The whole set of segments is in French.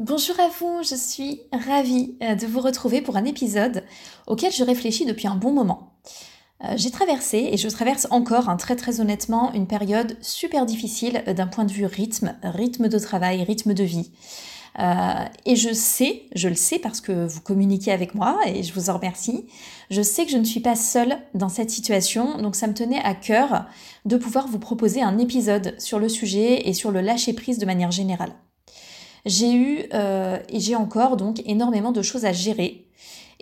Bonjour à vous, je suis ravie euh, de vous retrouver pour un épisode auquel je réfléchis depuis un bon moment. Euh, j'ai traversé et je traverse encore, hein, très très honnêtement, une période super difficile euh, d'un point de vue rythme, rythme de travail, rythme de vie. et je sais, je le sais parce que vous communiquez avec moi et je vous en remercie, je sais que je ne suis pas seule dans cette situation, donc ça me tenait à cœur de pouvoir vous proposer un épisode sur le sujet et sur le lâcher prise de manière générale. J'ai eu euh, et j'ai encore donc énormément de choses à gérer.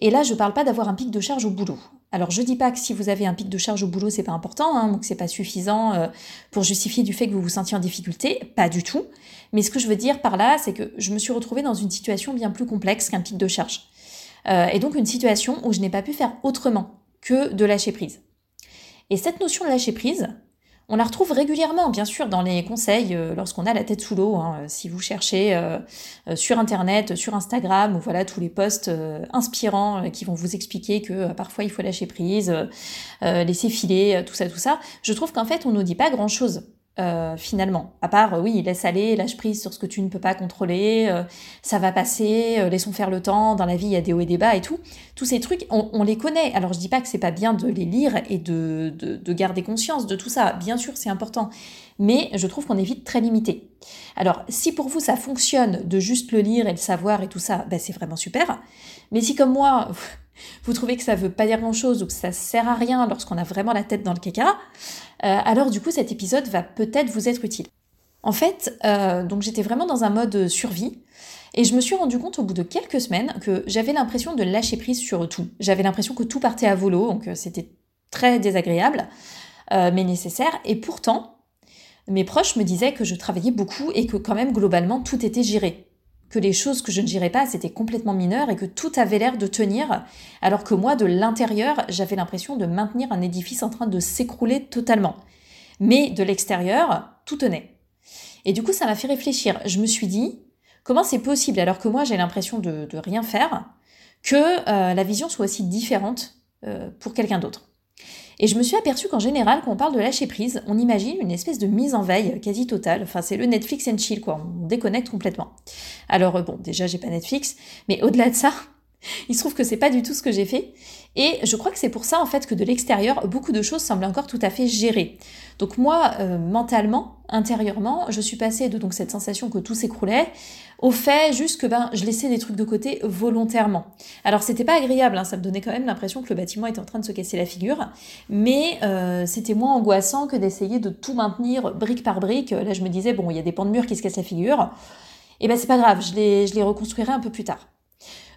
Et là, je ne parle pas d'avoir un pic de charge au boulot. Alors, je dis pas que si vous avez un pic de charge au boulot, c'est pas important, hein, donc c'est pas suffisant euh, pour justifier du fait que vous vous sentiez en difficulté, pas du tout. Mais ce que je veux dire par là, c'est que je me suis retrouvée dans une situation bien plus complexe qu'un pic de charge. Euh, et donc une situation où je n'ai pas pu faire autrement que de lâcher prise. Et cette notion de lâcher prise, on la retrouve régulièrement, bien sûr, dans les conseils euh, lorsqu'on a la tête sous l'eau. Hein. si vous cherchez euh, euh, sur Internet, sur Instagram, voilà tous les posts inspirants qui vont vous expliquer que parfois il faut lâcher prise, laisser filer, tout ça, tout ça. Je trouve qu'en fait, on nous dit pas grand-chose. Euh, finalement. À part, euh, oui, laisse aller, lâche prise sur ce que tu ne peux pas contrôler, euh, ça va passer, laissons faire le temps, dans la vie il y a des hauts et des bas et tout. Tous ces trucs, on, les connaît. Alors je dis pas que c'est pas bien de les lire et de, de, garder conscience de tout ça. Bien sûr, c'est important. Mais je trouve qu'on est vite très limité. Alors, si pour vous ça fonctionne de juste le lire et le savoir et tout ça, ben, c'est vraiment super. Mais si comme moi, vous trouvez que ça veut pas dire grand chose ou que ça sert à rien lorsqu'on a vraiment la tête dans le caca, euh, alors du coup cet épisode va peut-être vous être utile. En fait, euh, donc j'étais vraiment dans un mode survie et je me suis rendu compte au bout de quelques semaines que j'avais l'impression de lâcher prise sur tout. J'avais l'impression que tout partait à volo, donc euh, c'était très désagréable, mais nécessaire. Et pourtant, mes proches me disaient que je travaillais beaucoup et que quand même globalement tout était géré que les choses que je ne gérais pas, c'était complètement mineur et que tout avait l'air de tenir, alors que moi, de l'intérieur, j'avais l'impression de maintenir un édifice en train de s'écrouler totalement. Mais de l'extérieur, tout tenait. Et du coup, ça m'a fait réfléchir. Je me suis dit, comment c'est possible, alors que moi, j'ai l'impression de, rien faire, que euh, la vision soit aussi différente euh, pour quelqu'un d'autre et je me suis aperçue qu'en général, quand on parle de lâcher prise, on imagine une espèce de mise en veille quasi totale. Enfin, c'est le Netflix and chill, quoi. On déconnecte complètement. Alors, euh, bon, déjà, j'ai pas Netflix, mais au-delà de ça, il se trouve que c'est pas du tout ce que j'ai fait. Et je crois que c'est pour ça, en fait, que de l'extérieur, beaucoup de choses semblent encore tout à fait gérées. Donc moi, euh, mentalement, intérieurement, je suis passée de cette sensation que tout s'écroulait au fait juste que ben je laissais des trucs de côté volontairement. Alors c'était pas agréable, hein, ça me donnait quand même l'impression que le bâtiment était en train de se casser la figure, mais euh, c'était moins angoissant que d'essayer de tout maintenir brique par brique. Là je me disais bon il y a des pans de mur qui se cassent la figure, et ben c'est pas grave, je les, je les reconstruirai un peu plus tard.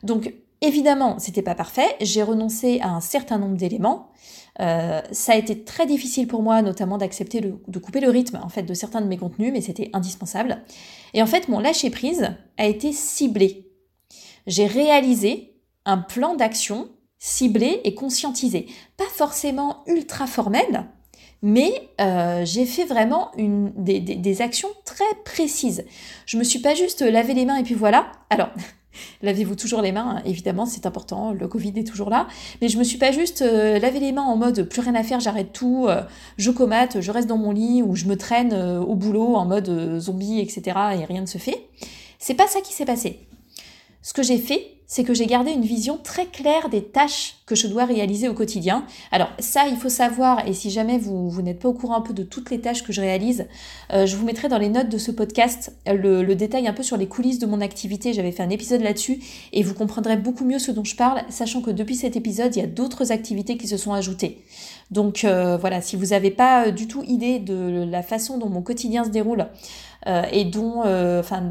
Donc évidemment c'était pas parfait, j'ai renoncé à un certain nombre d'éléments. Euh, ça a été très difficile pour moi, notamment d'accepter de couper le rythme en fait de certains de mes contenus, mais c'était indispensable. Et en fait, mon lâcher prise a été ciblé. J'ai réalisé un plan d'action ciblé et conscientisé, pas forcément ultra formel, mais euh, j'ai fait vraiment des, des, actions très précises. Je me suis pas juste lavé les mains et puis voilà. Alors, Lavez-vous toujours les mains, évidemment, c'est important, le Covid est toujours là. Mais je me suis pas juste euh, lavé les mains en mode plus rien à faire, j'arrête tout, euh, je comate, je reste dans mon lit ou je me traîne euh, au boulot en mode zombie, etc. et rien ne se fait. C'est pas ça qui s'est passé. Ce que j'ai fait, c'est que j'ai gardé une vision très claire des tâches que je dois réaliser au quotidien. Alors ça, il faut savoir, et si jamais vous, vous n'êtes pas au courant un peu de toutes les tâches que je réalise, euh, je vous mettrai dans les notes de ce podcast le, le, détail un peu sur les coulisses de mon activité. J'avais fait un épisode là-dessus, et vous comprendrez beaucoup mieux ce dont je parle, sachant que depuis cet épisode, il y a d'autres activités qui se sont ajoutées. Donc euh, voilà, si vous n'avez pas euh, du tout idée de la façon dont mon quotidien se déroule, et dont, enfin,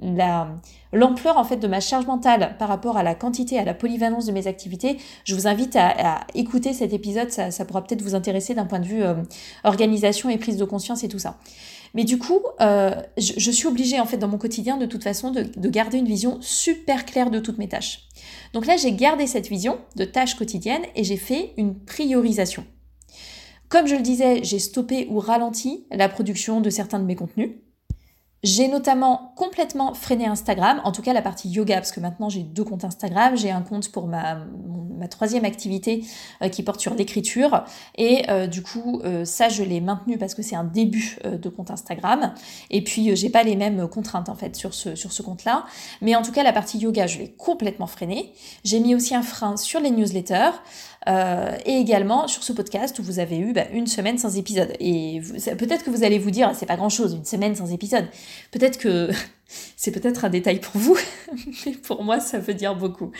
la l'ampleur en fait de ma charge mentale par rapport à la quantité, à la polyvalence de mes activités, je vous invite à, écouter cet épisode, ça, pourra peut-être vous intéresser d'un point de vue euh, organisation et prise de conscience et tout ça. Mais du coup, euh, je, suis obligée en fait dans mon quotidien de toute façon de, de garder une vision super claire de toutes mes tâches. Donc là, j'ai gardé cette vision de tâches quotidiennes et j'ai fait une priorisation. Comme je le disais, j'ai stoppé ou ralenti la production de certains de mes contenus. J'ai notamment complètement freiné Instagram, en tout cas la partie yoga, parce que maintenant j'ai deux comptes Instagram. J'ai un compte pour ma, troisième activité euh, qui porte sur l'écriture. Et euh, du coup, euh, ça je l'ai maintenu parce que c'est un début de compte Instagram. Et puis j'ai pas les mêmes contraintes en fait sur ce, sur ce compte-là. Mais en tout cas, la partie yoga, je l'ai complètement freiné. J'ai mis aussi un frein sur les newsletters. Euh, et également sur ce podcast où vous avez eu bah, une semaine sans épisode. Et peut-être que vous allez vous dire, c'est pas grand-chose, une semaine sans épisode. Peut-être que c'est peut-être un détail pour vous, mais pour moi, ça veut dire beaucoup.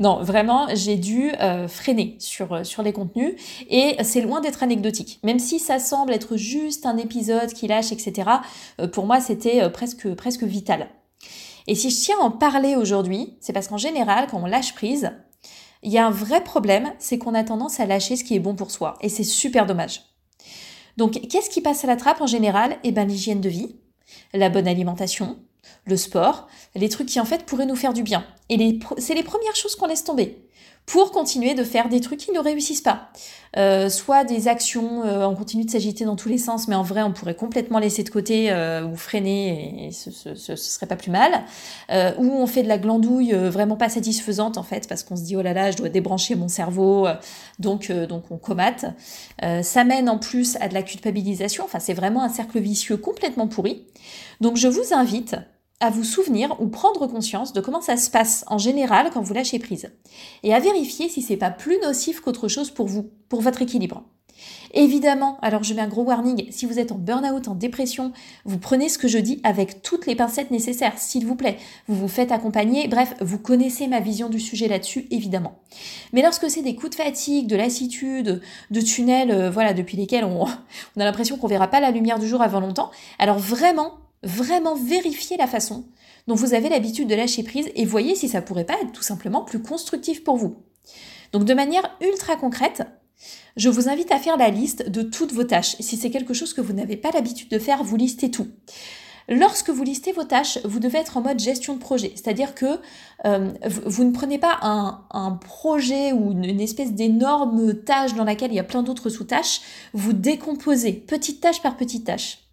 Non, vraiment, j'ai dû euh, freiner sur, euh, sur les contenus et c'est loin d'être anecdotique. Même si ça semble être juste un épisode qui lâche, etc., pour moi, c'était presque, presque vital. Et si je tiens à en parler aujourd'hui, c'est parce qu'en général, quand on lâche prise, il y a un vrai problème, c'est qu'on a tendance à lâcher ce qui est bon pour soi. Et c'est super dommage. Donc, qu'est-ce qui passe à la trappe en général? Eh bien, l'hygiène de vie, la bonne alimentation, le sport, les trucs qui en fait pourraient nous faire du bien. Et c'est les premières choses qu'on laisse tomber pour continuer de faire des trucs qui ne réussissent pas. Euh, soit des actions, euh, on continue de s'agiter dans tous les sens, mais en vrai, on pourrait complètement laisser de côté euh, ou freiner, et ce, ce, serait pas plus mal. ou on fait de la glandouille vraiment pas satisfaisante, en fait, parce qu'on se dit, oh là là, je dois débrancher mon cerveau, donc, donc on comate. ça mène en plus à de la culpabilisation, enfin, c'est vraiment un cercle vicieux complètement pourri. Donc, je vous invite à vous souvenir ou prendre conscience de comment ça se passe en général quand vous lâchez prise et à vérifier si c'est pas plus nocif qu'autre chose pour vous, pour votre équilibre. Évidemment, alors je mets un gros warning, si vous êtes en burn-out, en dépression, vous prenez ce que je dis avec toutes les pincettes nécessaires, s'il vous plaît. Vous vous faites accompagner, bref, vous connaissez ma vision du sujet là-dessus, évidemment. Mais lorsque c'est des coups de fatigue, de lassitude, de tunnels, euh, voilà, depuis lesquels on, on a l'impression qu'on verra pas la lumière du jour avant longtemps, alors vraiment, vraiment vérifier la façon dont vous avez l'habitude de lâcher prise et voyez si ça pourrait pas être tout simplement plus constructif pour vous. Donc de manière ultra concrète, je vous invite à faire la liste de toutes vos tâches. Si c'est quelque chose que vous n'avez pas l'habitude de faire, vous listez tout. Lorsque vous listez vos tâches, vous devez être en mode gestion de projet, c'est-à-dire que euh, vous, ne prenez pas un, projet ou une, une espèce d'énorme tâche dans laquelle il y a plein d'autres sous-tâches, vous décomposez petite tâche par petite tâche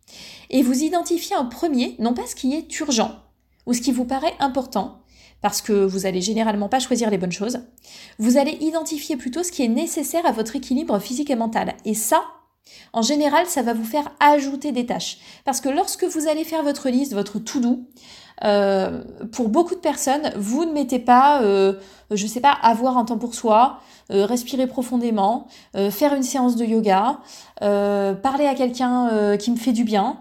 et vous identifiez en premier, non pas ce qui est urgent ou ce qui vous paraît important, parce que vous allez généralement pas choisir les bonnes choses, vous allez identifier plutôt ce qui est nécessaire à votre équilibre physique et mental. Et ça, en général, ça va vous faire ajouter des tâches. Parce que lorsque vous allez faire votre liste, votre tout doux, euh, pour beaucoup de personnes, vous ne mettez pas, euh, je sais pas, avoir un temps pour soi, euh, respirer profondément, euh, faire une séance de yoga, euh, parler à quelqu'un qui me fait du bien.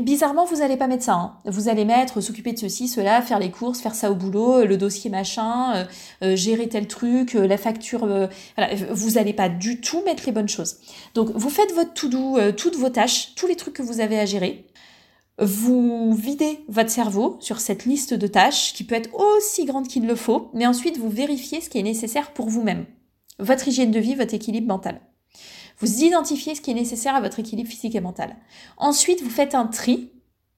bizarrement, vous n'allez pas mettre ça. Hein. Vous allez mettre s'occuper de ceci, cela, faire les courses, faire ça au boulot, le dossier machin, gérer tel truc, la facture. voilà, vous n'allez pas du tout mettre les bonnes choses. Donc, vous faites votre tout doux, toutes vos tâches, tous les trucs que vous avez à gérer vous videz votre cerveau sur cette liste de tâches qui peut être aussi grande qu'il le faut, mais ensuite vous vérifiez ce qui est nécessaire pour vous-même votre hygiène de vie, votre équilibre mental. Vous identifiez ce qui est nécessaire à votre équilibre physique et mental. Ensuite, vous faites un tri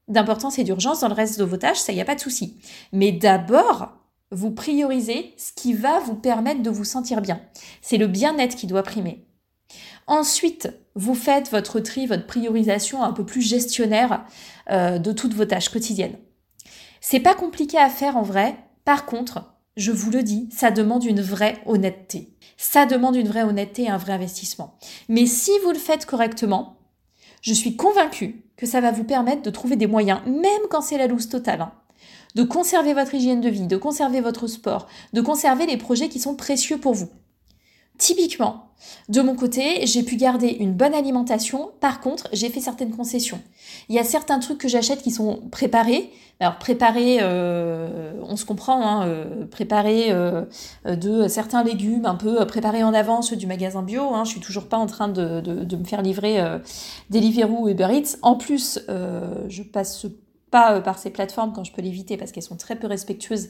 d'importance et d'urgence dans le reste de vos tâches, ça, il n'y a pas de souci. Mais d'abord, vous priorisez ce qui va vous permettre de vous sentir bien. C'est le bien-être qui doit primer. Ensuite, vous faites votre tri, votre priorisation un peu plus gestionnaire euh, de toutes vos tâches quotidiennes. C'est pas compliqué à faire en vrai. Par contre, je vous le dis, ça demande une vraie honnêteté. Ça demande une vraie honnêteté et un vrai investissement. Mais si vous le faites correctement, je suis convaincue que ça va vous permettre de trouver des moyens, même quand c'est la loose totale, hein, de conserver votre hygiène de vie, de conserver votre sport, de conserver les projets qui sont précieux pour vous. Typiquement, de mon côté, j'ai pu garder une bonne alimentation. Par contre, j'ai fait certaines concessions. Il y a certains trucs que j'achète qui sont préparés. Alors préparés, euh, on se comprend, hein, euh, préparés euh, de certains légumes, un peu préparés en avance du magasin bio. Hein. Je suis toujours pas en train de, me faire livrer Deliveroo ou Uber Eats. En plus, je passe euh, par ces plateformes quand je peux l'éviter parce qu'elles sont très peu respectueuses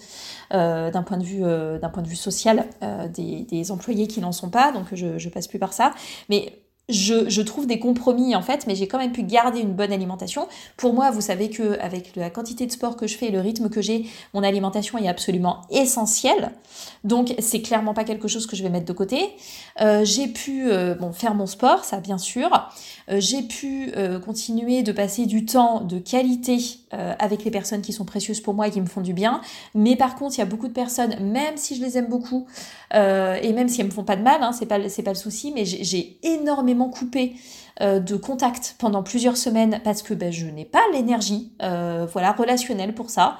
euh, d'un point de vue euh, point de vue social des, employés qui n'en sont pas donc je passe plus par ça. Mais je, trouve des compromis en fait, mais j'ai quand même pu garder une bonne alimentation. Pour moi, vous savez que avec la quantité de sport que je fais et le rythme que j'ai, mon alimentation est absolument essentielle. Donc c'est clairement pas quelque chose que je vais mettre de côté. Euh, j'ai pu euh, bon, faire mon sport, ça bien sûr. Euh, j'ai pu continuer de passer du temps de qualité avec les personnes qui sont précieuses pour moi et qui me font du bien. Mais par contre, il y a beaucoup de personnes, même si je les aime beaucoup et même si elles me font pas de mal, hein, c'est pas c'est pas le souci, mais j'ai énormément coupé euh, de contact pendant plusieurs semaines parce que ben, je n'ai pas l'énergie euh, voilà relationnelle pour ça.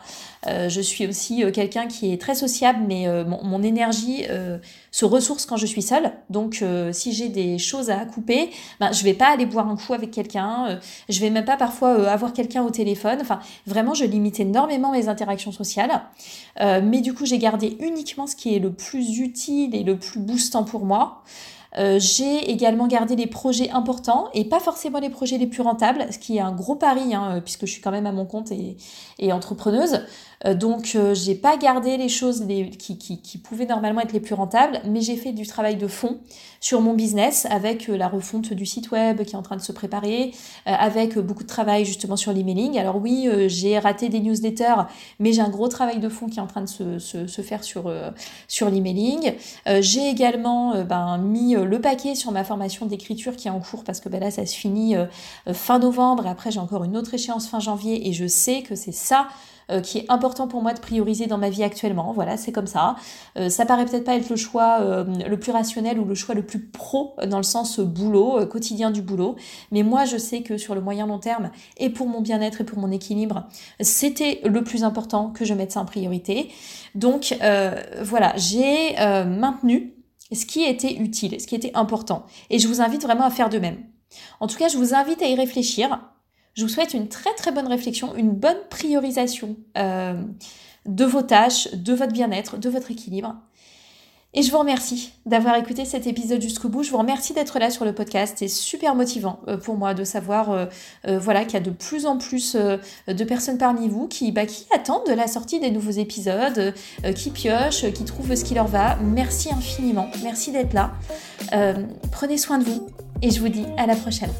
Euh, je suis aussi quelqu'un qui est très sociable, mais mon, énergie se ressource quand je suis seule. Donc si j'ai des choses à couper, ben, je vais pas aller boire un coup avec quelqu'un, je vais même pas parfois avoir quelqu'un au téléphone. Enfin, vraiment, je limite énormément mes interactions sociales. mais du coup, j'ai gardé uniquement ce qui est le plus utile et le plus boostant pour moi. Euh, j'ai également gardé les projets importants et pas forcément les projets les plus rentables, ce qui est un gros pari, hein, puisque je suis quand même à mon compte et, entrepreneuse. Euh, donc euh, j'ai pas gardé les choses qui, pouvaient normalement être les plus rentables, mais j'ai fait du travail de fond sur mon business avec la refonte du site web qui est en train de se préparer, avec beaucoup de travail justement sur l'emailing. Alors oui, j'ai raté des newsletters, mais j'ai un gros travail de fond qui est en train de se, faire sur, sur l'emailing. j'ai également ben, mis le paquet sur ma formation d'écriture qui est en cours parce que ben là ça se finit euh, euh, fin novembre et après j'ai encore une autre échéance fin janvier et je sais que c'est ça euh, qui est important pour moi de prioriser dans ma vie actuellement. Voilà, c'est comme ça. ça paraît peut-être pas être le choix le plus rationnel ou le choix le plus pro dans le sens boulot, quotidien du boulot. Mais moi, je sais que sur le moyen long terme et pour mon bien-être et pour mon équilibre, c'était le plus important que je mette ça en priorité. Donc voilà, j'ai maintenu ce qui était utile, ce qui était important. Et je vous invite vraiment à faire de même. En tout cas, je vous invite à y réfléchir. Je vous souhaite une très très bonne réflexion, une bonne priorisation euh, de vos tâches, de votre bien-être, de votre équilibre. Et je vous remercie d'avoir écouté cet épisode jusqu'au bout. Je vous remercie d'être là sur le podcast. C'est super motivant euh, pour moi de savoir euh, euh, voilà, qu'il y a de plus en plus de personnes parmi vous qui, bah, qui attendent de la sortie des nouveaux épisodes, qui piochent, qui trouvent ce qui leur va. Merci infiniment. Merci d'être là. prenez soin de vous et je vous dis à la prochaine.